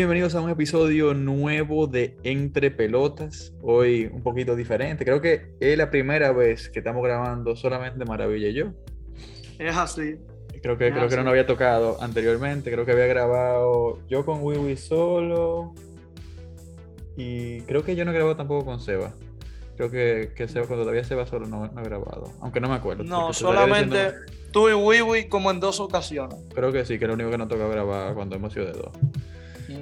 Bienvenidos a un episodio nuevo de Entre Pelotas. Hoy un poquito diferente. Creo que es la primera vez que estamos grabando solamente Maravilla y yo. Es así. Creo que, Es creo que no había tocado anteriormente. Creo que había grabado yo con Wiwi solo. Y creo que yo no he grabado tampoco con Seba. Creo que, que Seba, cuando todavía Seba solo no, no he grabado. Aunque no me acuerdo. No, solamente diciendo- tú y Wiwi como en dos ocasiones. Creo que sí, que es lo único que nos toca grabar cuando hemos sido de dos.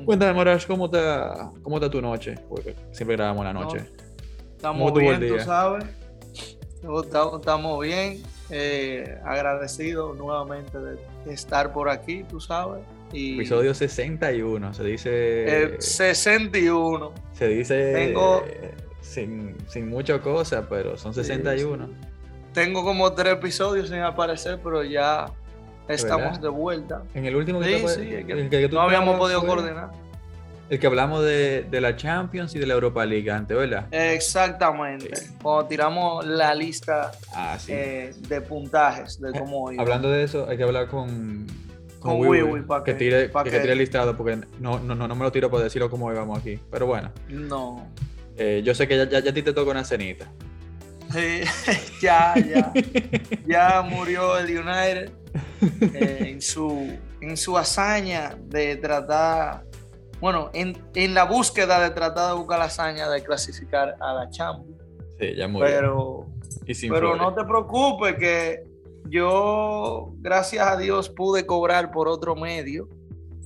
Cuéntame, Morash, ¿cómo está, ¿cómo está tu noche? Porque siempre grabamos la noche. Estamos ¿Cómo estuvo el bien, tú sabes. Estamos- Estamos bien. eh, agradecidos nuevamente de estar por aquí, tú sabes. Y Episodio 61, se dice. eh, 61. se dice. tengo- sin, sin mucha cosa, pero son 61. Tengo como tres episodios sin aparecer, pero ya estamos verdad? de vuelta. En el último que, Sí, tú apa- sí, es que el que tú no habíamos podido fue coordinar. El que hablamos de, de la Champions y de la Europa League antes, ¿verdad? Exactamente. Cuando tiramos la lista Ah, eh, de puntajes de cómo iba. Hablando de eso, hay que hablar con. Con Wiwi, Wiwi, pa' que, que- tire, pa' que, que- tire el listado porque no, no, no, no me lo tiro por decirlo como íbamos aquí. Pero bueno, No. eh, yo sé que ya, ya, ya a ti te toca una cenita. Sí, ya, ya. Ya murió el United eh, en, su, en su hazaña de tratar, bueno, en, en la búsqueda de tratar de buscar la hazaña de clasificar a la Champions. Sí, ya murió. Pero, sin pero no te preocupes que yo, gracias a Dios, pude cobrar por otro medio.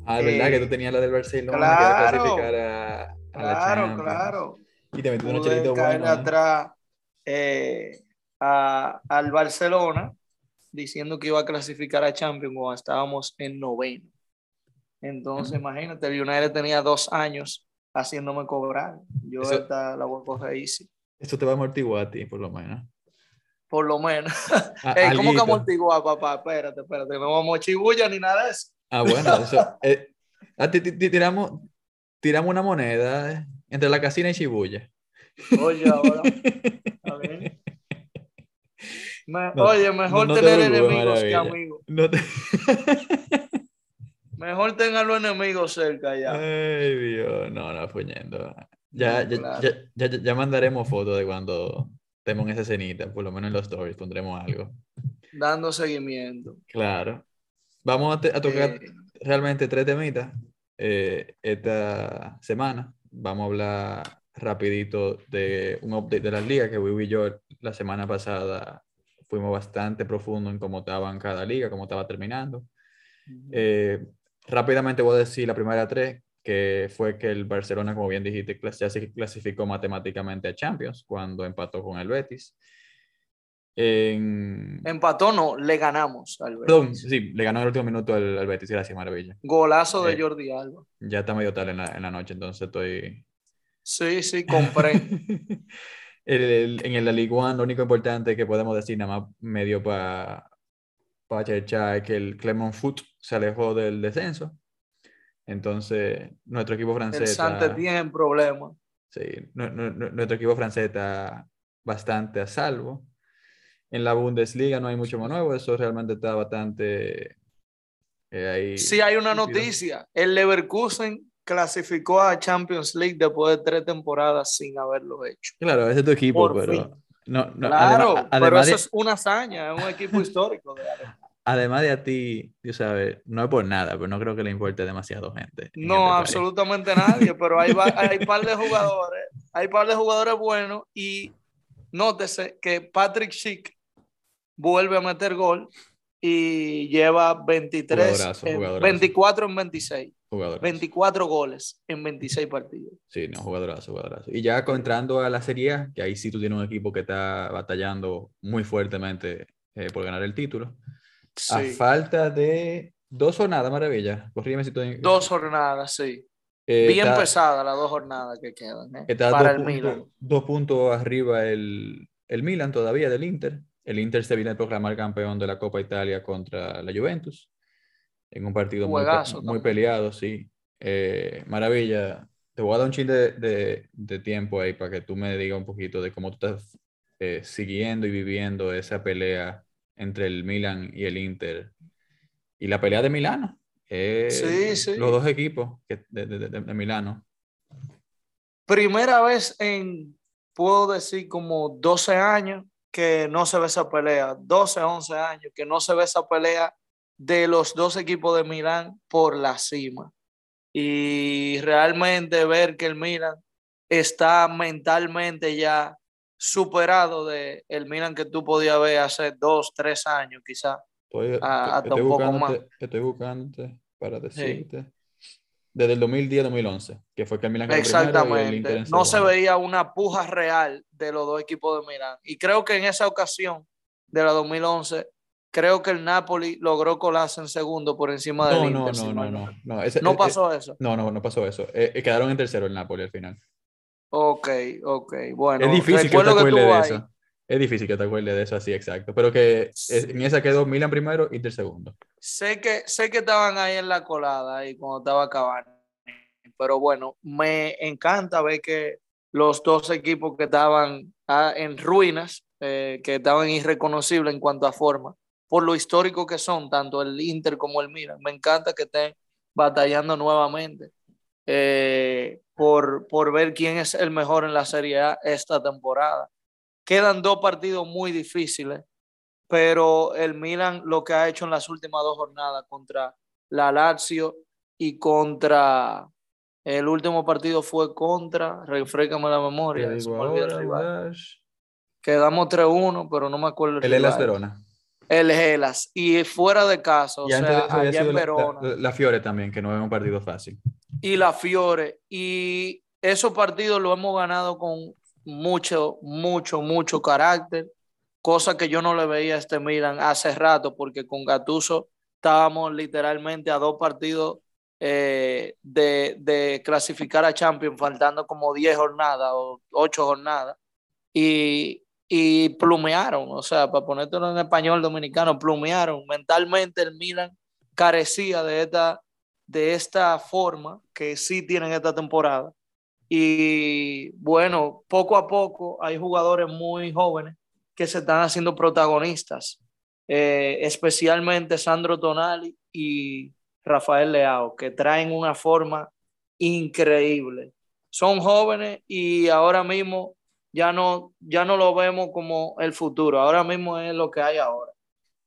Ah, es verdad eh, que tú tenías la del Barcelona claro, que clasificar a, a la Claro, Champions. claro. Y te metí un chelito bueno. ¿eh? atrás eh, a- al Barcelona diciendo que iba a clasificar a Champions cuando estábamos en noveno. Entonces, imagínate, el United tenía dos años haciéndome cobrar. Yo Eso- esta la voy a coger easy, Eso te va a amortiguar a ti, por lo menos. por lo menos. Ey, ¿Cómo que amortiguar, papá? Espérate, espérate, no vamos a chibulla ni nada de eso. Ah, bueno, eso. eh, ah, ti- ti- ti- tiramos, tiramos una moneda entre la casina y Shibuya. Oye, ahora. está bien. No, oye, mejor no tener enemigos que amigos. Te- Mejor tengan los enemigos cerca ya. Ay, Dios, no, no, fuñendo. Ya, ya, claro. ya, ya, ya- ya mandaremos fotos de cuando estemos en esa cenita, por lo menos en los stories pondremos algo. Dando seguimiento. Claro. Vamos a, te- a tocar Eh, realmente tres temitas eh, esta semana. Vamos a hablar rapidito de un update de las ligas que Wiwi y yo la semana pasada fuimos bastante profundo en cómo estaban cada liga, cómo estaba terminando. Eh, rápidamente voy a decir la primera tres, que fue que el Barcelona, como bien dijiste, ya se clasificó matemáticamente a Champions cuando empató con el Betis. En... Empató, no, le ganamos al Betis. Perdón, sí, le ganó en el último minuto al, al Betis, gracias, maravilla. Golazo de Eh. Jordi Alba. Ya está medio tarde en la, en la noche, entonces estoy... Sí, sí, compré. El- el- en la Ligue 1 lo único importante que podemos decir nada más medio para para cherchar es que el Clermont Foot se alejó del descenso. Entonces, nuestro equipo francés... el Sante tiene problemas. Sí, nu- nu- nu- nuestro equipo francés está bastante a salvo. En la Bundesliga no hay mucho más nuevo, eso realmente está bastante eh, ahí. Sí, hay una noticia. El Leverkusen clasificó a Champions League después de tres temporadas sin haberlo hecho. Claro, ese es tu equipo, Por pero fin. no, no, claro, pero eso de, es una hazaña, es un equipo histórico. de además de a ti, tú sabes, no es por nada, pero no creo que le importe demasiado gente. en No, este país. absolutamente nadie, pero hay, hay par de jugadores, hay par de jugadores buenos y nótese que Patrick Schick vuelve a meter gol y lleva 23, Jugadorazo, en- jugadorazo. 24 en 26, Jugadorazo. 24 goles en 26 partidos. Sí, no, jugadorazo, jugadorazo. Y ya entrando a la Serie A, que ahí sí tú tienes un equipo que está batallando muy fuertemente eh, por ganar el título. A Sí. falta de dos jornadas, maravilla. Corrígeme si estoy. Dos jornadas, sí. Eh, Bien está- pesadas las dos jornadas que quedan ¿eh? Está para el Milan. puntos, dos puntos arriba el, el Milan todavía del Inter. El Inter se viene a proclamar campeón de la Copa Italia contra la Juventus. En un partido muy, Juegazo muy peleado, sí. Eh, maravilla. Te voy a dar un chin de, de- de tiempo ahí para que tú me digas un poquito de cómo tú estás eh, siguiendo y viviendo esa pelea entre el Milan y el Inter. Y la pelea de Milano. Eh, Sí, sí. Los dos equipos que- de, de- de- de Milano. Primera vez en, puedo decir, como 12 años que no se ve esa pelea, 12, 11 años que no se ve esa pelea de los dos equipos de Milán por la cima. Y realmente ver que el Milan está mentalmente ya superado de el Milan que tú podías ver hace dos, tres años quizás. Estoy, Ah, estoy- hasta estoy un poco buscándote, estoy buscándote para decirte. Desde el 2010-2011, que fue que el Milan primero y el Exactamente. Inter en No se veía una puja real de los dos equipos de Milán. Y creo que en esa ocasión de la 2011, creo que el Napoli logró colarse en segundo por encima del No, Inter. no, no, no, no. No, ese- No eh, eh, pasó eso. no, no, no pasó eso. Eh, quedaron en tercero el Napoli al final. Ok, ok. Bueno, es difícil que te acuerdes de eso. Es difícil que te acuerdes de eso así, exacto. Pero que es- en esa quedó Milan primero, Inter segundo. Sé que, sé que estaban ahí en la colada ahí cuando estaba Cavani. Pero bueno, me encanta ver que los dos equipos que estaban ah, en ruinas, eh, que estaban irreconocibles en cuanto a forma, por lo histórico que son, tanto el Inter como el Milan. Me encanta que estén batallando nuevamente eh, por, por ver quién es el mejor en la Serie A esta temporada. Quedan dos partidos muy difíciles pero el Milan lo que ha hecho en las últimas dos jornadas contra la Lazio y contra el último partido fue contra, refrescame la memoria, se me el rival. Quedamos 3-1, pero no me acuerdo el Elas rival. Verona. El Gelas, y fuera de casa, o y sea, allá en Verona. la- la Fiore también, que no es un partido fácil. y la Fiore. Y esos partidos lo hemos ganado con mucho, mucho, mucho carácter, cosa que yo no le veía a este Milan hace rato, porque con Gattuso estábamos literalmente a dos partidos eh, de, de clasificar a Champions, faltando como 10 jornadas o 8 jornadas, y, y plumearon, o sea, para ponértelo en español dominicano, plumearon. Mentalmente el Milan carecía de esta de esta forma que sí tienen esta temporada. Y bueno, poco a poco hay jugadores muy jóvenes que se están haciendo protagonistas, eh, especialmente Sandro Tonali y Rafael Leao, que traen una forma increíble. Son jóvenes y ahora mismo ya no, ya no lo vemos como el futuro, ahora mismo es lo que hay ahora.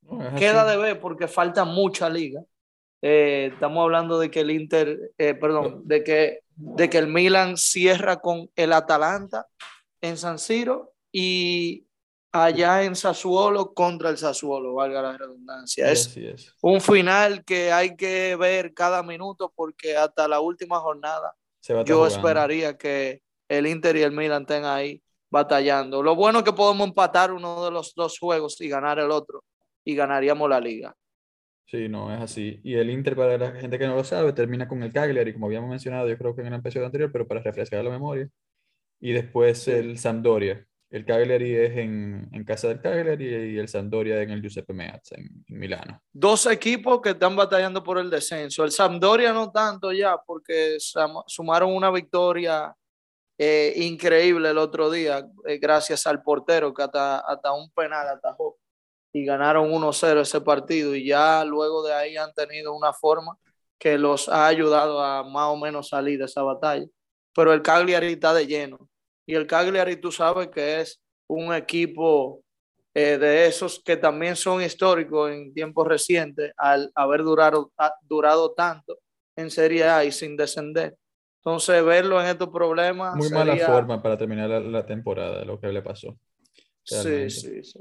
No, Queda así. de ver porque falta mucha liga. Eh, estamos hablando de que el Inter, eh, perdón, de que, de que el Milan cierra con el Atalanta en San Siro y allá en Sassuolo contra el Sassuolo, valga la redundancia. Es un final que hay que ver cada minuto porque hasta la última jornada yo jugando. esperaría que el Inter y el Milan estén ahí batallando. Lo bueno es que podemos empatar uno de los dos juegos y ganar el otro y ganaríamos la liga. Sí, no, es así. Y el Inter, para la gente que no lo sabe, termina con el Cagliari, como habíamos mencionado, yo creo que en el episodio anterior, pero para refrescar la memoria. Y después el Sampdoria. El Cagliari es en, en casa del Cagliari y el Sampdoria en el Giuseppe Meazza, en, en Milano. Dos equipos que están batallando por el descenso. El Sampdoria no tanto ya, porque sumaron una victoria eh, increíble el otro día, eh, gracias al portero que hasta, hasta un penal atajó y ganaron 1-0 ese partido y ya luego de ahí han tenido una forma que los ha ayudado a más o menos salir de esa batalla. Pero el Cagliari está de lleno y el Cagliari tú sabes que es un equipo eh, de esos que también son históricos en tiempos recientes al haber durado, durado tanto en Serie A y sin descender. Entonces, verlo en estos problemas. Muy mala sería- forma para terminar la, la temporada, lo que le pasó. Sí, realmente. sí, sí.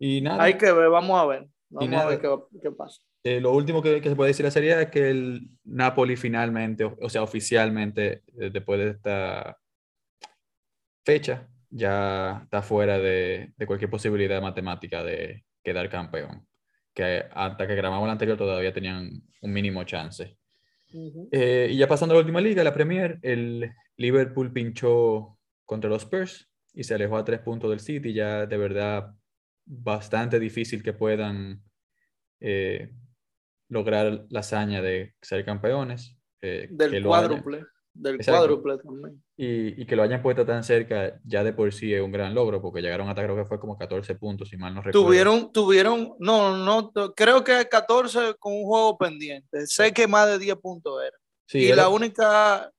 Y nada, Hay que ver, vamos a ver. Vamos nada. a ver qué, qué pasa. eh, lo último que, que se puede decir de la serie es que el Napoli finalmente, o, o sea, oficialmente, eh, después de esta fecha, ya está fuera de, de cualquier posibilidad matemática de quedar campeón. Que hasta que grabamos la anterior todavía tenían un mínimo chance. Eh, y ya pasando a la última liga, la Premier, el Liverpool pinchó contra los Spurs y se alejó a tres puntos del City. Ya de verdad bastante difícil que puedan eh, lograr la hazaña de ser campeones. eh, Del cuádruple. Del cuádruple también. Y, y, que lo hayan puesto tan cerca ya de por sí es un gran logro, porque llegaron hasta creo que fue como 14 puntos, si mal no recuerdo. Tuvieron, tuvieron, no, no, creo que 14 con un juego pendiente. Sé que más de 10 puntos era. Sí, y la única,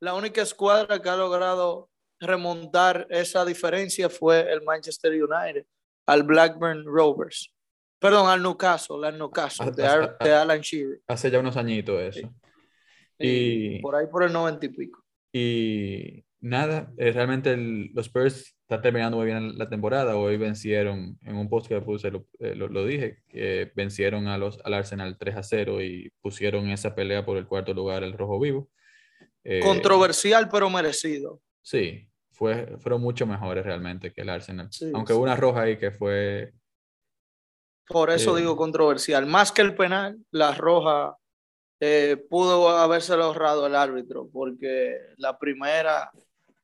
la única escuadra que ha logrado remontar esa diferencia fue el Manchester United al Blackburn Rovers. Perdón, al Newcastle, al Newcastle, de, de, Alan Shearer. Hace ya unos añitos eso. Y, por ahí por el 90 y pico. Y nada, eh, realmente los Spurs están terminando muy bien la temporada. Hoy vencieron, en un post que puse, lo, eh, lo, dije, que vencieron a los, al Arsenal 3 a 0 y pusieron esa pelea por el cuarto lugar el Rojo Vivo. Eh, Controversial, pero merecido. Sí, fue, fueron mucho mejores realmente que el Arsenal. Aunque hubo una roja ahí que fue. Por eso digo controversial. Más que el penal, la roja eh, pudo haberse ahorrado el árbitro, porque la primera,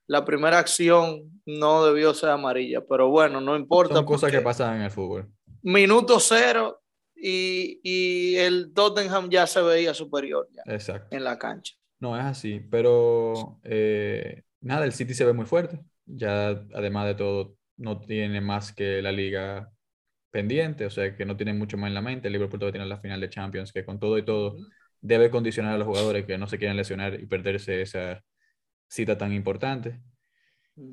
la primera acción no debió ser amarilla, pero bueno, no importa. Son cosas que pasan en el fútbol. Minuto cero y, y, el Tottenham ya se veía superior ya en la cancha. No, es así, pero eh, nada, el City se ve muy fuerte. Ya, además de todo, no tiene más que la liga pendiente, o sea que no tiene mucho más en la mente. El Liverpool todavía tiene la final de Champions, que con todo y todo debe condicionar a los jugadores que no se quieran lesionar y perderse esa cita tan importante.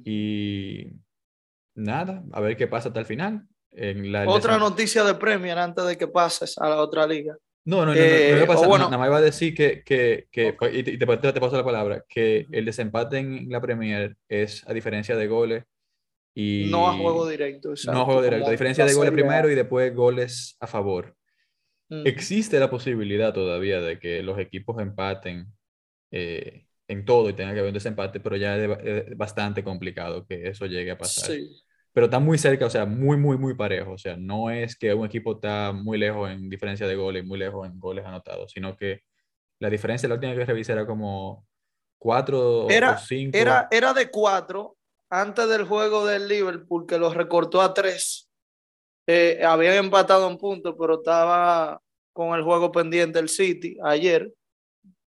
Y nada, a ver qué pasa hasta el final. En la otra noticia de Premier antes de que pases a la otra liga. No, no, no, no, no, no eh, nada más iba a decir que, que, que y te, te, paso la palabra, que el desempate en la Premier es a diferencia de goles y... No a juego directo, No a juego directo, a diferencia de goles primero y después goles a favor. Existe la posibilidad todavía de que los equipos empaten eh, en todo y tenga que haber un desempate, pero ya es bastante complicado que eso llegue a pasar. Pero está muy cerca, o sea, muy, muy, muy parejo. O sea, no es que un equipo está muy lejos en diferencia de goles, muy lejos en goles anotados, sino que la diferencia la última que revisé era como cuatro era, o cinco. Era, era de cuatro antes del juego del Liverpool, que lo recortó a tres. Eh, habían empatado un punto, pero estaba con el juego pendiente el City ayer.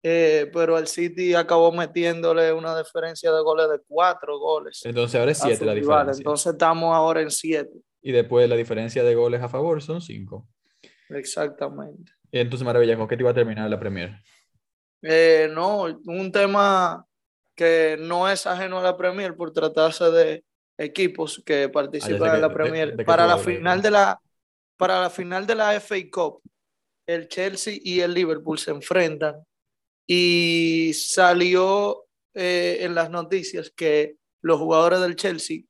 Eh, pero el City acabó metiéndole una diferencia de goles de cuatro goles. Entonces ahora es siete la diferencia. Entonces estamos ahora en siete. Y después la diferencia de goles a favor son cinco. Exactamente. Entonces, Maravilla, ¿con qué te iba a terminar la Premier? Eh, no, un tema que no es ajeno a la Premier por tratarse de equipos que participan ah, en la Premier para la final de la para la final de la FA Cup el Chelsea y el Liverpool se enfrentan y salió eh, en las noticias que los jugadores del Chelsea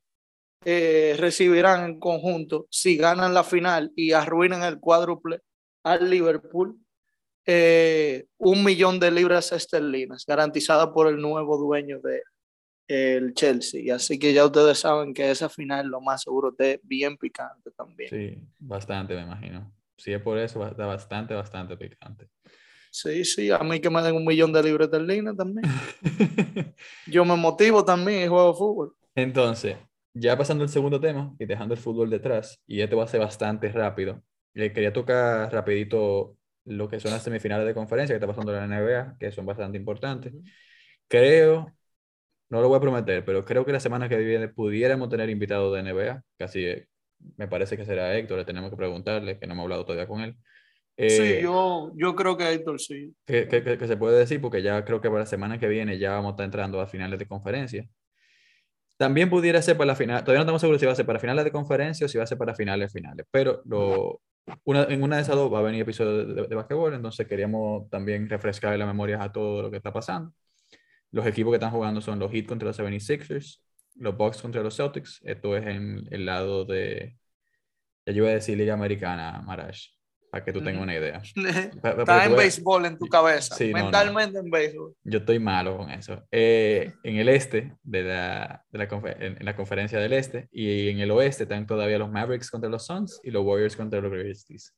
eh, recibirán en conjunto si ganan la final y arruinan el cuádruple al Liverpool eh, un millón de libras esterlinas garantizada por el nuevo dueño de el Chelsea. Así que ya ustedes saben que esa final lo más seguro esté bien picante también. Sí, bastante me imagino. Si es por eso, está bastante, bastante picante. Sí, sí, a mí que me den un millón de libras de línea también. Yo me motivo también y juego fútbol. Entonces, ya pasando al segundo tema y dejando el fútbol detrás, y este va a ser bastante rápido, le quería tocar rapidito lo que son las semifinales de conferencia que está pasando en la NBA, que son bastante importantes. Creo, no lo voy a prometer, pero creo que la semana que viene pudiéramos tener invitado de NBA, casi me parece que será Héctor, le tenemos que preguntarle, que no hemos hablado todavía con él. sí, eh, yo, yo creo que Héctor sí. Que, que, se puede decir, porque ya creo que para la semana que viene ya vamos a estar entrando a finales de conferencia. También pudiera ser para la final, todavía no estamos seguros si va a ser para finales de conferencia o si va a ser para finales finales, pero lo, una, en una de esas dos va a venir episodio de, de, basquetbol, entonces queríamos también refrescar la memoria a todo lo que está pasando. Los equipos que están jugando son los Heat contra los 76ers, los Bucks contra los Celtics. Esto es en el lado de, ya yo iba a decir Liga Americana, Marash, para que tú tengas una idea. Está en béisbol en tu cabeza, mentalmente en béisbol. Yo estoy malo con eso. Eh, en el este, de la, de la en, la conferencia del este, y en el oeste están todavía los Mavericks contra los Suns y los Warriors contra los Grizzlies.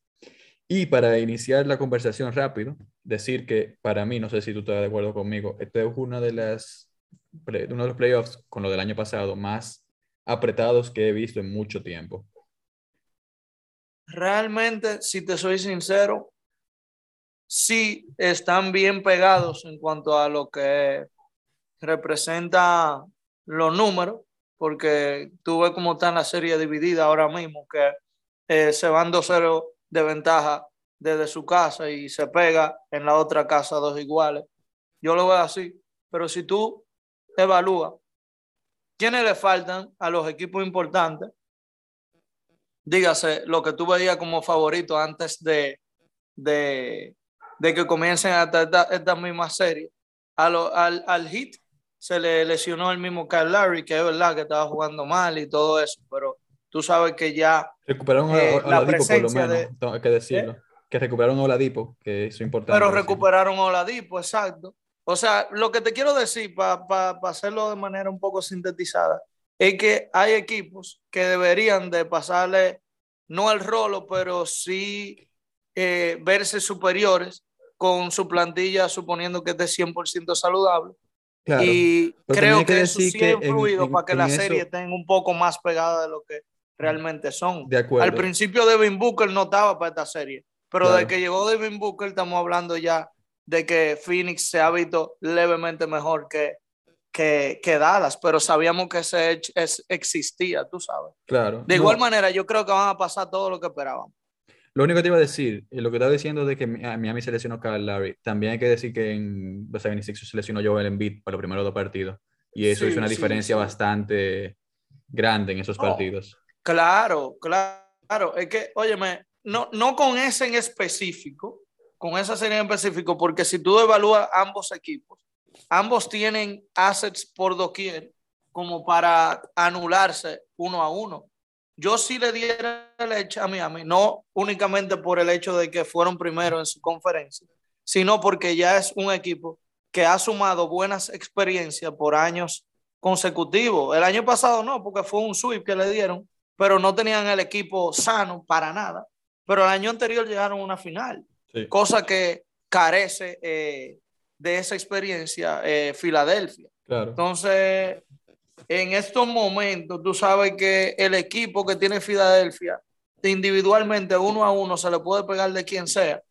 Y para iniciar la conversación rápido, decir que para mí, no sé si tú estás de acuerdo conmigo, este es uno de, las, uno de los playoffs con lo del año pasado más apretados que he visto en mucho tiempo. Realmente, si te soy sincero, sí están bien pegados en cuanto a lo que representa los números, porque tú ves cómo está la serie dividida ahora mismo, que eh, se van 2-0 de ventaja desde su casa y se pega en la otra casa dos iguales. Yo lo veo así, pero si tú evalúas quiénes le faltan a los equipos importantes, dígase lo que tú veías como favorito antes de, de, que comiencen esta, esta, esta misma serie. al, al Hit se le lesionó el mismo Kyle Larry, que es verdad que estaba jugando mal y todo eso, pero tú sabes que ya... Recuperaron a, eh, Oladipo, por lo menos, hay que decirlo. ¿Eh? Que recuperaron a Oladipo, que es importante. Pero recuperaron a Oladipo, exacto. O sea, lo que te quiero decir, para hacerlo de manera un poco sintetizada, es que hay equipos que deberían de pasarle, no el rolo, pero sí eh, verse superiores con su plantilla, suponiendo que esté 100% saludable y creo que, eso sí ha influido para que la serie esté un poco más pegada de lo que realmente son. De acuerdo. Al principio Devin Booker no estaba para esta serie, pero desde que llegó Devin Booker estamos hablando ya de que Phoenix se ha visto levemente mejor que, que, que Dallas, pero sabíamos que ese es, existía, tú sabes. Claro. De igual manera, yo creo que van a pasar todo lo que esperábamos. Lo único que te iba a decir, eh, lo que estaba diciendo de que Miami se lesionó Kyle Larry, también hay que decir que en los 76 se lesionó Joel Embiid para los primeros dos partidos. Y eso es una diferencia bastante grande en esos partidos. claro, claro. Es que, óyeme, no, no con ese en específico, con esa serie en específico, porque si tú evalúas ambos equipos, ambos tienen assets por doquier como para anularse uno a uno yo sí le diera leche a Miami, no únicamente por el hecho de que fueron primero en su conferencia, sino porque ya es un equipo que ha sumado buenas experiencias por años consecutivos. El año pasado no, porque fue un sweep que le dieron, pero no tenían el equipo sano para nada. Pero el año anterior llegaron a una final, cosa que carece eh, de esa experiencia eh, Filadelfia. Entonces, en estos momentos, tú sabes que el equipo que tiene Filadelfia, individualmente, uno a uno, se le puede pegar de quien sea,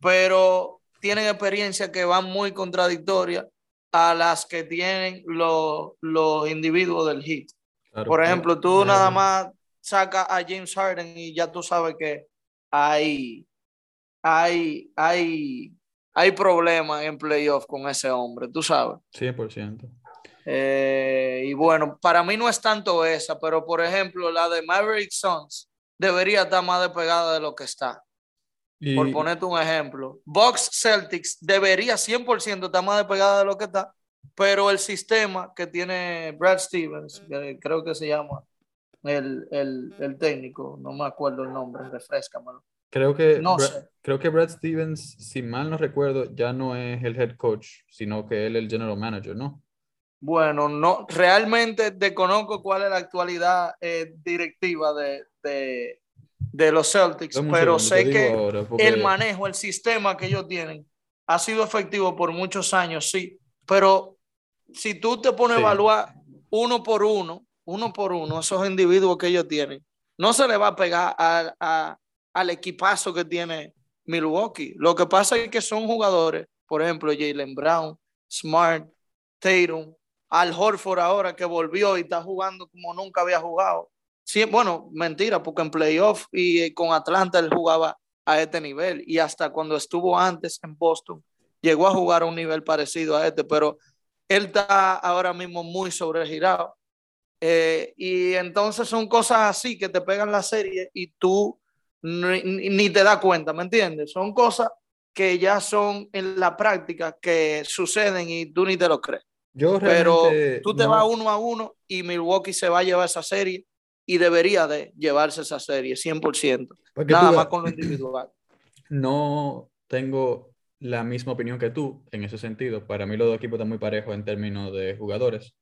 pero tienen experiencias que van muy contradictorias a las que tienen los, los individuos del hit. Por ejemplo, tú nada más sacas a James Harden y ya tú sabes que hay, hay, hay, hay problemas en playoff con ese hombre, tú sabes. 100%. Eh, y bueno, para mí no es tanto esa, pero por ejemplo, la de Maverick Sons debería estar más despegada de lo que está. Por ponerte un ejemplo, Box Celtics debería 100% estar más despegada de lo que está, pero el sistema que tiene Brad Stevens, que creo que se llama el, el, el técnico, no me acuerdo el nombre, refrescamelo. Creo que, no creo que Brad Stevens, si mal no recuerdo, ya no es el head coach, sino que él es el general manager, ¿no? Bueno, no, realmente desconozco cuál es la actualidad eh, directiva de, de, los Celtics, pero sé que el manejo, el sistema que ellos tienen ha sido efectivo por muchos años, sí, pero si tú te pones a evaluar uno por uno, uno por uno, esos individuos que ellos tienen, no se le va a pegar al equipazo que tiene Milwaukee. Lo que pasa es que son jugadores, por ejemplo, Jalen Brown, Smart, Tatum, al Horford ahora que volvió y está jugando como nunca había jugado. Sí, bueno, mentira, porque en playoff y con Atlanta él jugaba a este nivel y hasta cuando estuvo antes en Boston llegó a jugar a un nivel parecido a este, pero él está ahora mismo muy sobregirado. Eh, y entonces son cosas así que te pegan la serie y tú ni, ni te das cuenta, ¿me entiendes? Son cosas que ya son en la práctica que suceden y tú ni te lo crees. Pero tú te vas uno a uno y Milwaukee se va a llevar esa serie y debería de llevarse esa serie 100%. Nada más con lo individual. No tengo la misma opinión que tú en ese sentido. Para mí los dos equipos están muy parejos en términos de jugadores.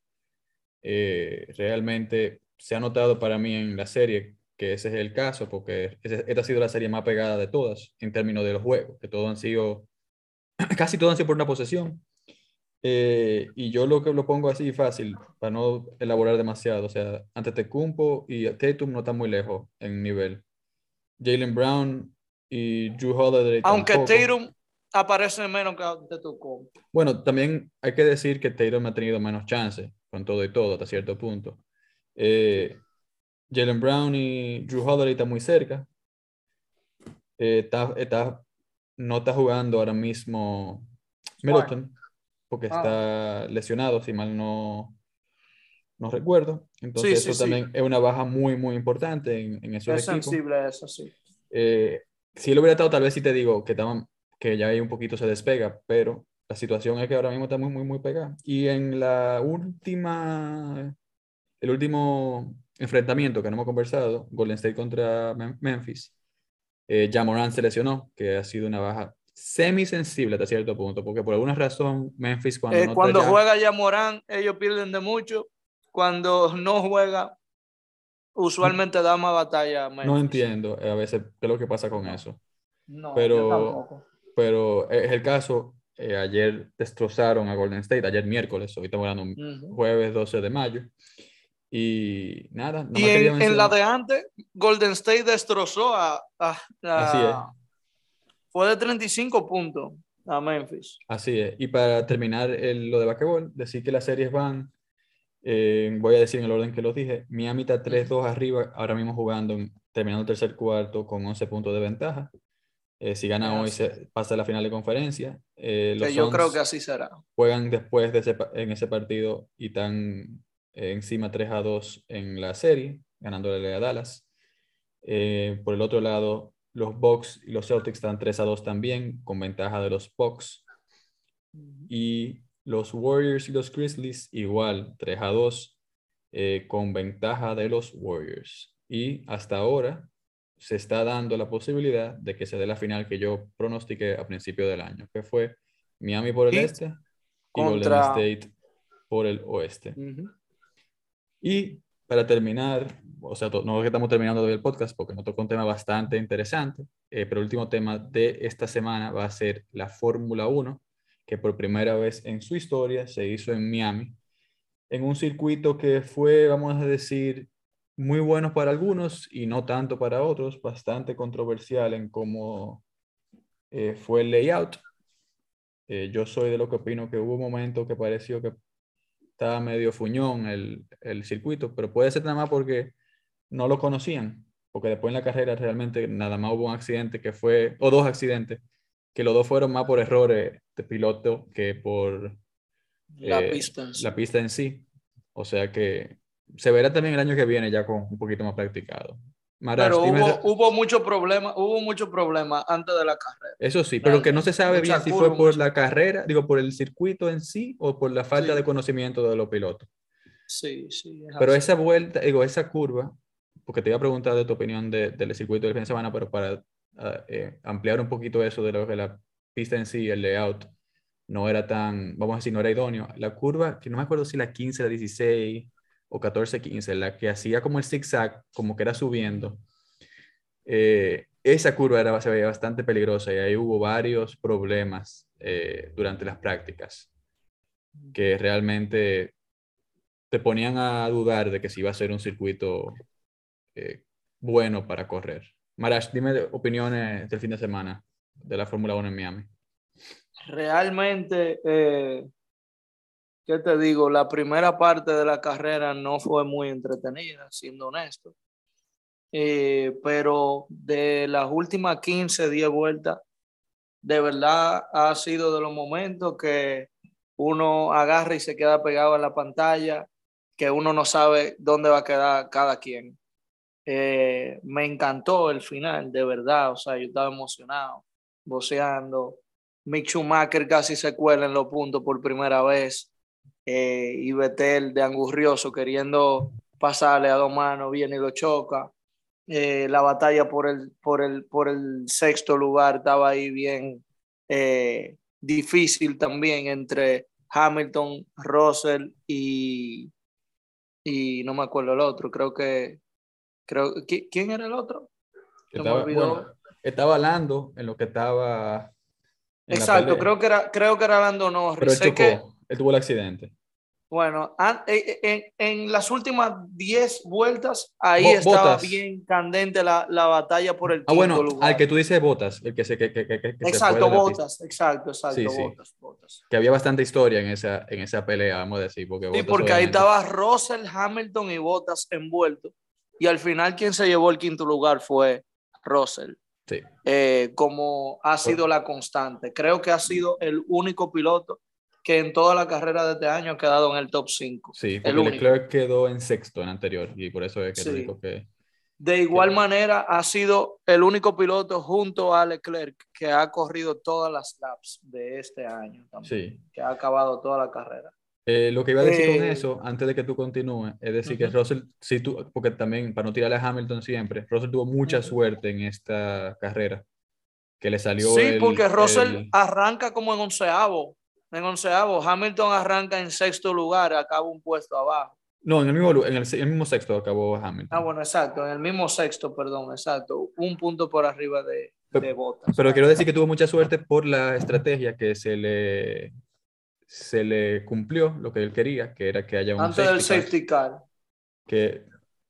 Eh, realmente se ha notado para mí en la serie que ese es el caso, porque esta ha sido la serie más pegada de todas en términos de los juegos, que todos han sido, casi todos han sido por una posesión. Eh, y yo lo que lo pongo así fácil, para no elaborar demasiado. O sea, ante Tecumpo y Tatum no están muy lejos en nivel. Jalen Brown y Drew Holiday. Aunque Tatum, aparece menos que compa. Bueno, también hay que decir que Tatum ha tenido menos chances con todo y todo hasta cierto punto. Eh, Jalen Brown y Drew Holiday están muy cerca. Eh, está, está, no está jugando ahora mismo Middleton porque Ah. está lesionado, si mal no, no recuerdo. Entonces sí, eso sí. también es una baja muy, muy importante en, en esos Es equipos. sensible eso, sí. Eh, si él hubiera estado, tal vez sí te digo que, estaban, que ya ahí un poquito se despega, pero la situación es que ahora mismo está muy, muy, muy pegada. Y en la última, el último enfrentamiento que no hemos conversado, Golden State contra Mem- Memphis, eh, Jamoran se lesionó, que ha sido una baja semi-sensible hasta cierto punto, porque por alguna razón Memphis cuando, Eh, no cuando juega ya Morán, ellos pierden de mucho. Cuando no juega, usualmente da más batalla. a no Memphis. entiendo eh, a veces qué es lo que pasa con eso. No, Pero- pero es el caso. eh, ayer destrozaron a Golden State, ayer miércoles, hoy estamos hablando Ujú. jueves 12 de mayo. Y nada, Y en, en la de antes, Golden State destrozó a. a- a- Así es. Fue de 35 puntos a Memphis. Así es. Y para terminar el- lo de basquetbol, decir que las series van, eh, voy a decir en el orden que los dije, Miami está 3-2 arriba, ahora mismo jugando, terminando el tercer cuarto con 11 puntos de ventaja. Eh, si gana hoy, se pasa a la final de conferencia. Eh, los Que yo creo que así será. juegan después de ese, en ese partido y están encima 3 a 2 en la serie, ganándole a Dallas. Eh, por el otro lado, los Bucks y los Celtics están 3 a 2 también, con ventaja de los Bucks. Y los Warriors y los Grizzlies igual, 3 a 2, eh, con ventaja de los Warriors. Y hasta ahora se está dando la posibilidad de que se dé la final que yo pronostiqué a principio del año, que fue Miami por el este y Golden State por el oeste. Y para terminar, o sea, no es que estamos terminando el podcast porque nos tocó un tema bastante interesante, eh, pero el último tema de esta semana va a ser la Fórmula 1, que por primera vez en su historia se hizo en Miami, en un circuito que fue, vamos a decir, muy bueno para algunos y no tanto para otros, bastante controversial en cómo eh, fue el layout. Eh, yo soy de lo que opino que hubo un momento que pareció que estaba medio fuñón el, el circuito, pero puede ser nada más porque no lo conocían, porque después en la carrera realmente nada más hubo un accidente que fue, o dos accidentes, que los dos fueron más por errores de piloto que por La eh, pista. la pista en sí. O sea que se verá también el año que viene ya con un poquito más practicado. Marash, Pero hubo, hubo muchos problemas, hubo muchos problemas antes de la carrera. eso sí, pero que no se sabe bien si fue por la carrera, digo, por el circuito en sí o por la falta Sí. de conocimiento de los pilotos. Sí, sí. es Pero así. esa vuelta, digo, esa curva, porque te iba a preguntar de tu opinión de- del circuito del fin de semana, pero para ah, eh, ampliar un poquito eso de lo que la pista en sí, el layout, no era tan, vamos a decir, no era idóneo. La curva, que no me acuerdo si la 15, la 16 o 14, 15, la que hacía como el zigzag, como que era subiendo, eh, esa curva era, se veía bastante peligrosa y ahí hubo varios problemas eh, durante las prácticas que realmente te ponían a dudar de que si iba a ser un circuito eh, bueno para correr. Marash, dime opiniones del fin de semana de la Fórmula 1 en Miami. Realmente, eh, ¿qué te digo? La primera parte de la carrera no fue muy entretenida, siendo honesto. Eh, pero de las últimas 15, 10 vueltas, de verdad ha sido de los momentos que uno agarra y se queda pegado en la pantalla, que uno no sabe dónde va a quedar cada quien. Eh, me encantó el final, de verdad, o sea, yo estaba emocionado, voceando. Mick Schumacher casi se cuela en los puntos por primera vez. Eh, y Betel de angurrioso queriendo pasarle a dos manos, viene y lo choca. Eh, la batalla por el, por, el, por el sexto lugar estaba ahí bien eh, difícil también entre Hamilton, Russell y, y no me acuerdo el otro, creo que, creo, ¿qui- ¿quién era el otro? Se me Estaba, bueno, estaba Lando en lo que estaba. Exacto, creo que era, creo que era Lando Norris. Pero él Sé chocó, que- él tuvo el accidente. Bueno, eh, eh, en, las últimas 10 vueltas, ahí estaba bien candente la, batalla por el ah, bueno, al que tú dices botas, el que se que, que, Exacto, botas, exacto, exacto, botas, Que había bastante historia en esa, en esa pelea, vamos a decir. Porque sí, porque ahí estaba Russell, Hamilton y Botas envueltos. Y al final quien se llevó el quinto lugar fue Russell. Sí. Eh, como ha sido la constante. Creo que ha sido el único piloto que en toda la carrera de este año ha quedado en el top 5. Sí, porque Leclerc quedó en sexto en anterior y por eso es que digo que... De igual manera, ha sido el único piloto junto a Leclerc que ha corrido todas las laps de este año también, sí. que ha acabado toda la carrera. Eh, lo que iba a decir con eh, eso, antes de que tú continúes, es decir, que Russell, sí, tú, porque también, para no tirarle a Hamilton siempre, Russell tuvo mucha suerte en esta carrera, que le salió. Sí, porque Russell arranca como en onceavo en onceavo. Hamilton arranca en sexto lugar, acaba un puesto abajo. No, en el mismo, en el, mismo sexto acabó Hamilton. Ah, bueno, exacto, en el mismo sexto, perdón, exacto. Un punto por arriba de, de Bottas. Pero quiero decir que tuvo mucha suerte por la estrategia que se le, se le cumplió, lo que él quería, que era que haya un Antes del safety car. Que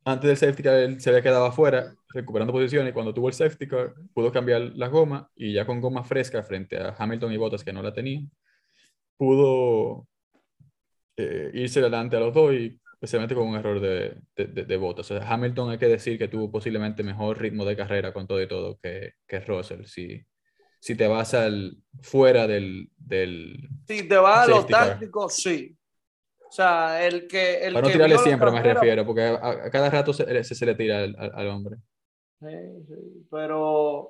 antes del safety car él se había quedado afuera, recuperando posiciones, y cuando tuvo el safety car pudo cambiar la goma y ya con goma fresca frente a Hamilton y Bottas que no la tenían pudo eh, irse adelante a los dos y especialmente con un error de, de, de, botas. O sea, Hamilton hay que decir que tuvo posiblemente mejor ritmo de carrera con todo y todo que, que Russell. Si, si te vas al fuera del... del si te vas a los tácticos, sí. O sea, el que... El Para no tirarle siempre me refiero, porque a, cada rato se, se, le tira al, al, hombre. Sí, sí, pero...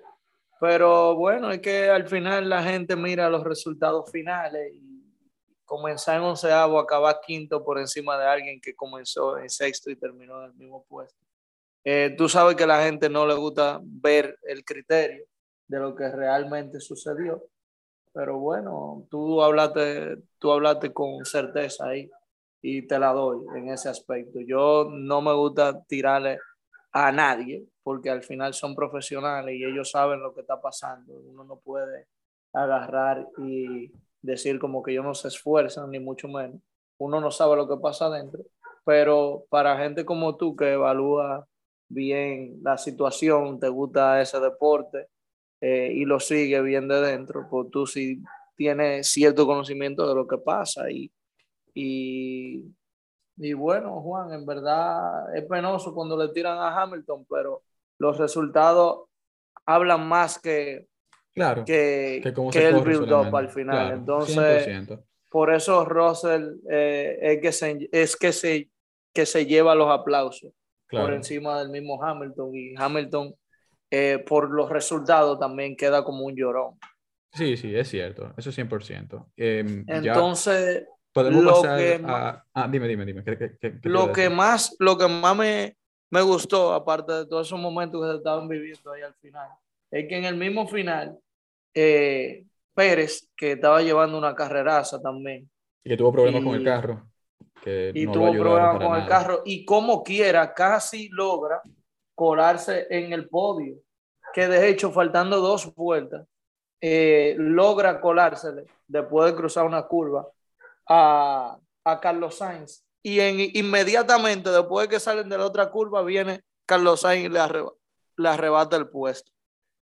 Pero bueno, es que al final la gente mira los resultados finales y comenzar en onceavo, acabar quinto por encima de alguien que comenzó en sexto y terminó en el mismo puesto. Eh, tú sabes que a la gente no le gusta ver el criterio de lo que realmente sucedió, pero bueno, tú hablaste, tú hablaste con certeza ahí y te la doy en ese aspecto. Yo no me gusta tirarle a nadie porque al final son profesionales y ellos saben lo que está pasando. Uno no puede agarrar y decir como que ellos no se esfuerzan, ni mucho menos. Uno no sabe lo que pasa adentro, pero para gente como tú que evalúa bien la situación, te gusta ese deporte eh, y lo sigue bien de dentro, pues tú sí tienes cierto conocimiento de lo que pasa y, y, y bueno, Juan, en verdad es penoso cuando le tiran a Hamilton, pero los resultados hablan más que, Claro. Que, que, el build-up al final. Entonces, por eso Russell eh, es, que se, es que se, que se lleva los aplausos por encima del mismo Hamilton. Y Hamilton, eh, por los resultados, también queda como un llorón. Sí, sí, es cierto. Eso es 100%. Em, Entonces, podemos lo pasar que, a... Ah, dime, dime, dime. lo, que más, lo que más me, me gustó, aparte de todos esos momentos que se estaban viviendo ahí al final, es que en el mismo final, eh, Pérez, que estaba llevando una carreraza también. Y que tuvo problemas con el carro. y tuvo problemas con el carro. Y como quiera, casi logra colarse en el podio. Que de hecho, faltando dos vueltas, eh, logra colársele después de cruzar una curva a, a Carlos Sainz. Y en, inmediatamente, después de que salen de la otra curva, viene Carlos Sainz y le, le arrebata el puesto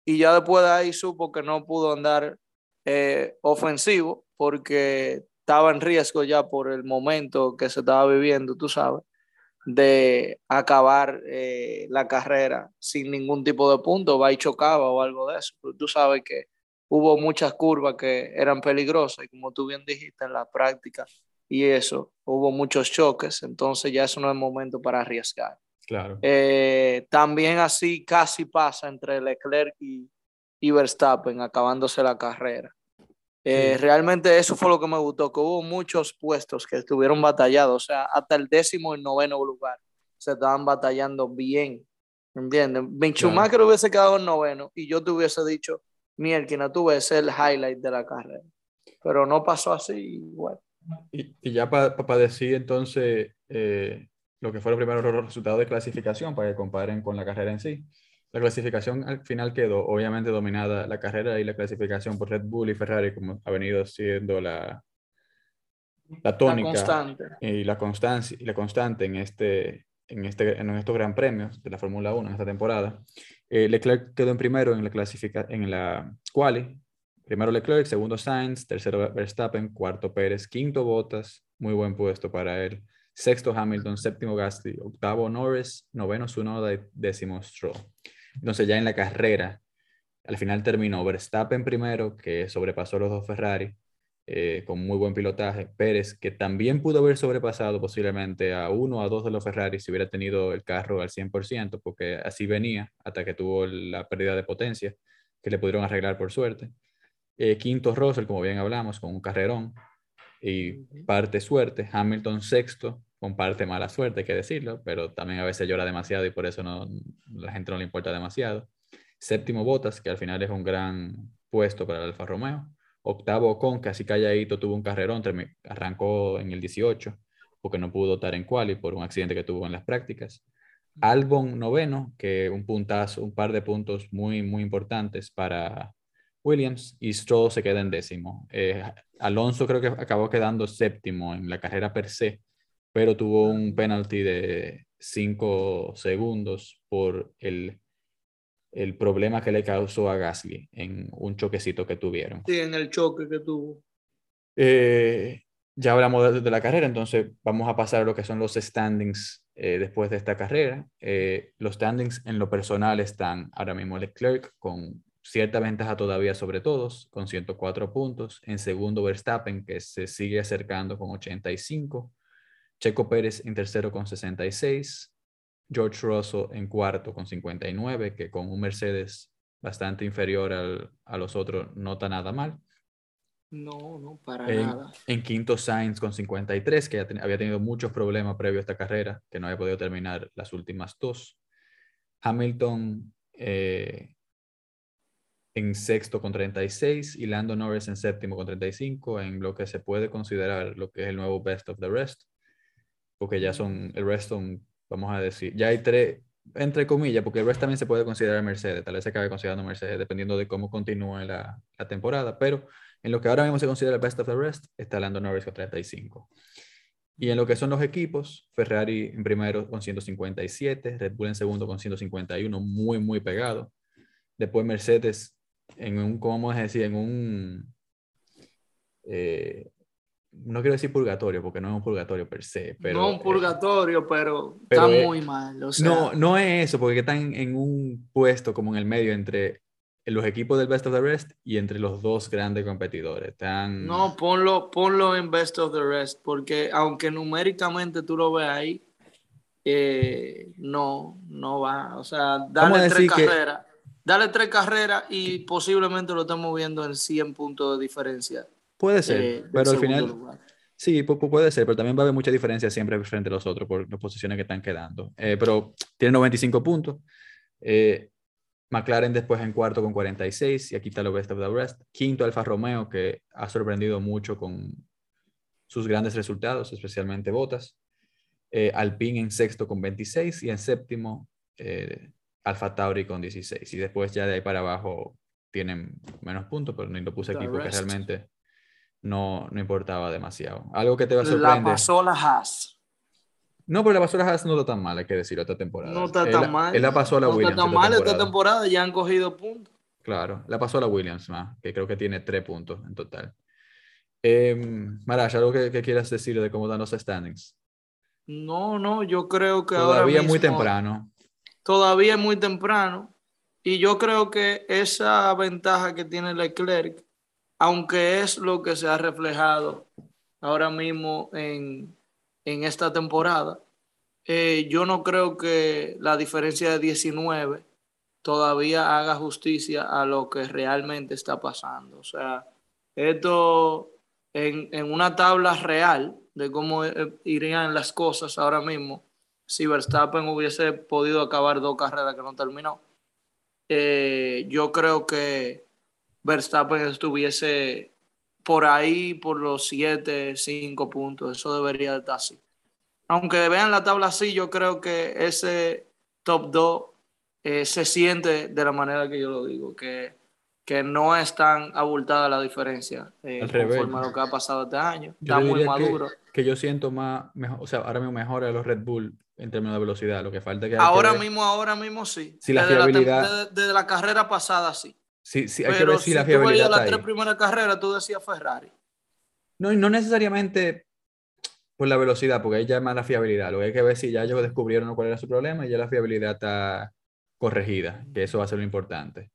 y ya después de ahí supo que no pudo andar eh, ofensivo porque estaba en riesgo ya por el momento que se estaba viviendo, tú sabes, de acabar eh, la carrera sin ningún tipo de punto, va y chocaba o algo de eso. tú sabes que hubo muchas curvas que eran peligrosas y como tú bien dijiste en la práctica y eso, hubo muchos choques, entonces ya eso no es momento para arriesgar. Claro. Eh, también así casi pasa entre Leclerc y, y Verstappen, acabándose la carrera. Eh, realmente eso fue lo que me gustó, que hubo muchos puestos que estuvieron batallados, o sea, hasta el décimo y noveno lugar se estaban batallando bien, ¿entiendes? Ben Schumacher hubiese quedado en noveno y yo te hubiese dicho, Mielkina, tú ves el highlight de la carrera, pero no pasó así, bueno. Y, y ya para decir entonces, eh, lo que fueron primero los resultados de clasificación para que comparen con la carrera en sí. La clasificación al final quedó obviamente dominada la carrera y la clasificación por Red Bull y Ferrari, como ha venido siendo la, la tónica y la constancia y la constante en este en este en estos gran premios de la Fórmula 1 en esta temporada. Eh, Leclerc quedó en primero en la clasifica en la quali. Primero Leclerc, segundo Sainz, tercero Verstappen, cuarto Pérez, quinto Bottas, muy buen puesto para él. Sexto Hamilton, séptimo Gasly, octavo Norris, noveno Sunoda y décimo Stroll. Entonces ya en la carrera, al final terminó Verstappen primero, que sobrepasó los dos Ferrari, eh, con muy buen pilotaje. Pérez, que también pudo haber sobrepasado posiblemente a uno o a dos de los Ferrari si hubiera tenido el carro al 100%, porque así venía hasta que tuvo la pérdida de potencia, que le pudieron arreglar por suerte. Eh, quinto Russell, como bien hablamos, con un carrerón y parte suerte. Hamilton sexto, con parte mala suerte, hay que decirlo, pero también a veces llora demasiado y por eso no, la gente no le importa demasiado. Séptimo Botas, que al final es un gran puesto para el Alfa Romeo. Octavo Ocon, casi calladito, tuvo un carrerón, arrancó en el 18 porque no pudo estar en quali por un accidente que tuvo en las prácticas. Albon noveno, que un puntazo, un par de puntos muy, muy importantes para Williams y Stroll se queda en décimo. Eh, Alonso creo que acabó quedando séptimo en la carrera per se, pero tuvo un penalty de cinco segundos por el el problema que le causó a Gasly en un choquecito que tuvieron. Sí, en el choque que tuvo. Eh, ya hablamos de, la carrera, entonces vamos a pasar a lo que son los standings eh, después de esta carrera. Eh, los standings en lo personal están ahora mismo Leclerc con cierta ventaja todavía sobre todos, con 104 puntos. En segundo Verstappen, que se sigue acercando con 85. Checo Pérez en tercero con 66. George Russell en cuarto con 59, que con un Mercedes bastante inferior al, a los otros no está nada mal. No, no, para nada. En quinto Sainz con 53, que había tenido muchos problemas previo a esta carrera, que no había podido terminar las últimas dos. Hamilton eh, en sexto con 36 y Lando Norris en séptimo con 35, en lo que se puede considerar lo que es el nuevo best of the rest, porque ya son, el rest son vamos a decir. Ya hay tres, entre comillas, porque el resto también se puede considerar Mercedes, tal vez se acabe considerando Mercedes, dependiendo de cómo continúe la, la, temporada, pero en lo que ahora mismo se considera el best of the rest, está Lando Norris con 35. Y en lo que son los equipos, Ferrari en primero con 157, Red Bull en segundo con 151, muy, muy pegado. Después Mercedes en un, ¿cómo a decir? En un... Eh, no quiero decir purgatorio, porque no es un purgatorio per se, pero... No un purgatorio, pero, está muy mal. No, no es eso, porque están en un puesto como en el medio entre los equipos del Best of the Rest y entre los dos grandes competidores. Están... No, ponlo, ponlo en Best of the Rest, porque aunque numéricamente tú lo veas ahí, eh, no, no va. O sea, dale tres carreras. Dale tres carreras y posiblemente lo estamos viendo en 100 puntos de diferencia. Puede ser, eh, pero al final... Sí, puede ser, pero también va a haber mucha diferencia siempre frente a los otros por las posiciones que están quedando. Eh, pero tiene 95 puntos. Eh, McLaren después en cuarto con 46 y aquí está lo best of the rest. Quinto Alfa Romeo que ha sorprendido mucho con sus grandes resultados, especialmente Botas. Alpine en sexto con 26 y en séptimo Alfa Tauri con 16. Y después ya de ahí para abajo tienen menos puntos, pero ni lo puse aquí porque realmente no, no importaba demasiado. Algo que te va a sorprender. La pasó la Haas. No, pero la pasó la Haas no está tan mal, hay que decirlo, esta temporada. No está tan mal. Él la pasó a la Williams. No está tan mal esta temporada, ya han cogido puntos. Claro, la pasó a la Williams más, que creo que tiene tres puntos en total. Eh, Marash, ¿algo que, quieras decir de cómo dan los standings? No, no, yo creo que todavía es muy temprano. Todavía es muy temprano. Y yo creo que esa ventaja que tiene Leclerc aunque es lo que se ha reflejado ahora mismo en, esta temporada, eh, yo no creo que la diferencia de 19 todavía haga justicia a lo que realmente está pasando. O sea, esto en, en una tabla real de cómo eh, irían las cosas ahora mismo, si Verstappen hubiese podido acabar dos carreras que no terminó, eh, yo creo que Verstappen estuviese por ahí, por los 7, 5 puntos. Eso debería estar así. Aunque vean la tabla así, yo creo que ese top 2 eh, se siente de la manera que yo lo digo, que, que no es tan abultada la diferencia eh, Al revés. conforme a lo que ha pasado este año. Yo Está muy que- maduro. Que, yo siento más, mejor, o sea, ahora mismo mejora los Red Bull en términos de velocidad. Lo que falta que que Ahora mismo, ahora mismo sí. Si desde la carrera pasada sí. Sí, sí, hay que Pero ver si, si la tú veías fiabilidad las tres primeras carreras, tú decías Ferrari. No, no necesariamente por la velocidad, porque ahí ya es más la fiabilidad. Lo que hay que ver si ya ellos descubrieron cuál era su problema y ya la fiabilidad está corregida, que eso va a ser lo importante.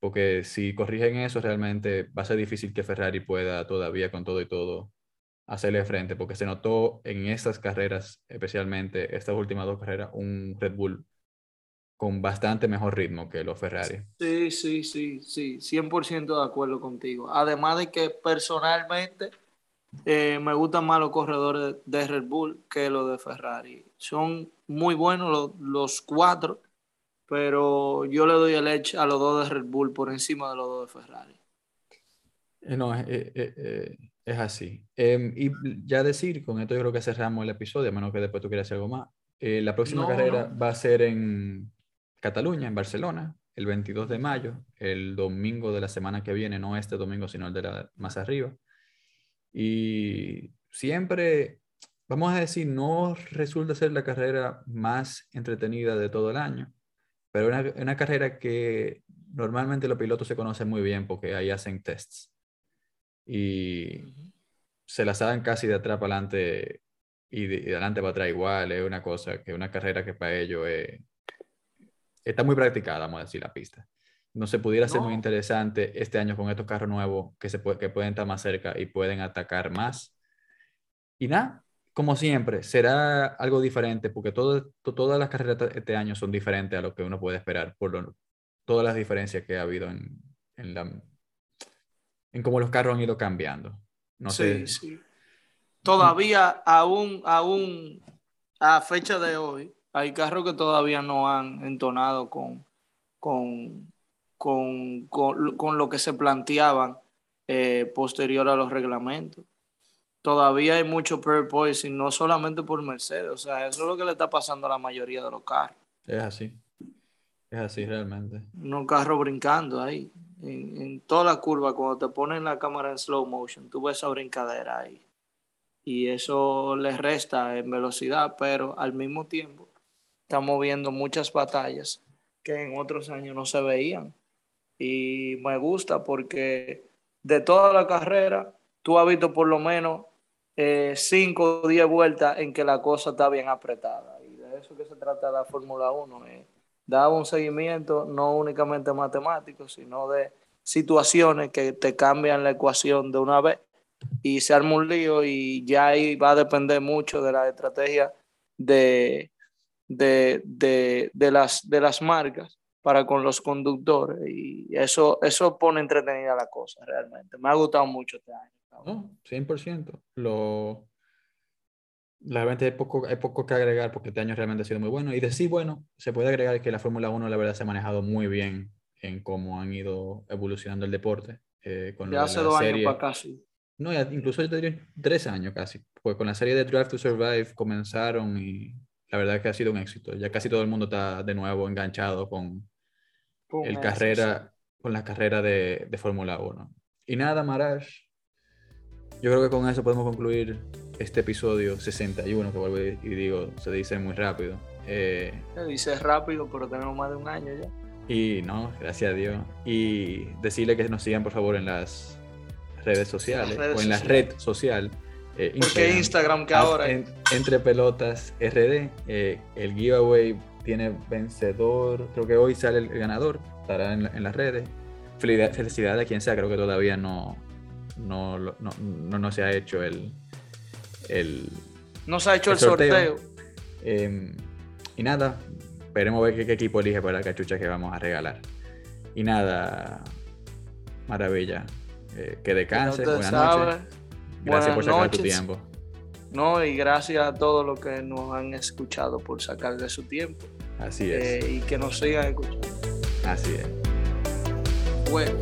Porque si corrigen eso, realmente va a ser difícil que Ferrari pueda todavía con todo y todo hacerle frente, porque se notó en estas carreras, especialmente estas últimas dos carreras, un Red Bull con bastante mejor ritmo que los Ferrari. Sí, sí, sí, sí, 100% de acuerdo contigo. Además de que personalmente eh, me gustan más los corredores de Red Bull que los de Ferrari. Son muy buenos los, los cuatro, pero yo le doy el edge a los dos de Red Bull por encima de los dos de Ferrari. Eh, No, es, eh, eh, eh, es así. Em, y ya decir, con esto yo creo que cerramos el episodio, a menos que después tú quieras decir algo más. Eh, la próxima No, carrera no. va a ser en Cataluña, en Barcelona, el 22 de mayo, el domingo de la semana que viene, no este domingo, sino el de la más arriba. Y siempre, vamos a decir, no resulta ser la carrera más entretenida de todo el año, pero una, una carrera que normalmente los pilotos se conocen muy bien porque ahí hacen tests y se la saben casi de atrás para adelante y de, y de adelante para atrás igual. Es una cosa que una carrera que para ellos es- está muy practicada, vamos a decir, la pista. No se pudiera ser muy interesante este año con estos carros nuevos que, se puede, que pueden estar más cerca y pueden atacar más. Y nada, como siempre, será algo diferente porque todo, to- todas las carreras de este año son diferentes a lo que uno puede esperar por lo- todas las diferencias que ha habido en, en, la, en cómo los carros han ido cambiando. No sé. sí, sí. Todavía, aún, aún a fecha de hoy, hay carros que todavía no han entonado con, con, con, con, con lo que se planteaban eh, posterior a los reglamentos. Todavía hay mucho pair poison, no solamente por Mercedes, o sea, eso es lo que le está pasando a la mayoría de los carros. Es así. Es así realmente. unos carros brincando ahí. En, en toda la curva, cuando te ponen la cámara en slow motion, tú ves esa brincadera ahí. Y eso les resta en velocidad, pero al mismo tiempo estamos viendo muchas batallas que en otros años no se veían. Y me gusta porque de toda la carrera, tú has visto por lo menos 5 o 10 vueltas en que la cosa está bien apretada. Y de eso que se trata la Fórmula 1. eh dar un seguimiento no únicamente matemático, sino de situaciones que te cambian la ecuación de una vez y se arma un lío y ya ahí va a depender mucho de la estrategia de, de, de, de las, de las marcas para con los conductores y eso, eso pone entretenida la cosa realmente. Me ha gustado mucho este año. No, 100%. Lo, realmente hay poco, hay poco que agregar porque este año realmente ha sido muy bueno. Y de sí, bueno, se puede agregar que la Fórmula 1 la verdad se ha manejado muy bien en cómo han ido evolucionando el deporte. eh, con lo de hace dos serie. años para sí. No, ya incluso yo te diría tres años casi. Pues con la serie de Drive to Survive comenzaron y la verdad es que ha sido un éxito. Ya casi todo el mundo está de nuevo enganchado con, el carrera, con la carrera de, de Fórmula 1. Y nada, Marash. Yo creo que con eso podemos concluir este episodio 61, que vuelvo y digo, se dice muy rápido. Eh, Se dice rápido, pero tenemos más de un año ya. y no, gracias a Dios. Y decirle que nos sigan por favor en las redes sociales redes o en la sociales. red social. Eh, Porque Instagram que Ah, ahora... en- entre pelotas RD. eh, el giveaway tiene vencedor. Creo que hoy sale el ganador. Estará en, la- en las redes. Felicidad- Felicidades a quien sea. Creo que todavía no, no, no, no- no se ha hecho el. el No se ha hecho el el sorteo. sorteo. eh, y nada. Veremos ver qué, qué equipo elige para la cachucha que vamos a regalar. Y nada. Maravilla. Eh, que descanse. Buenas noches. Gracias por Buenas sacar tu noches. tiempo. No, y gracias a todos los que nos han escuchado por sacar de su tiempo Así es. eh, y que nos sigan escuchando. Así es. Bueno.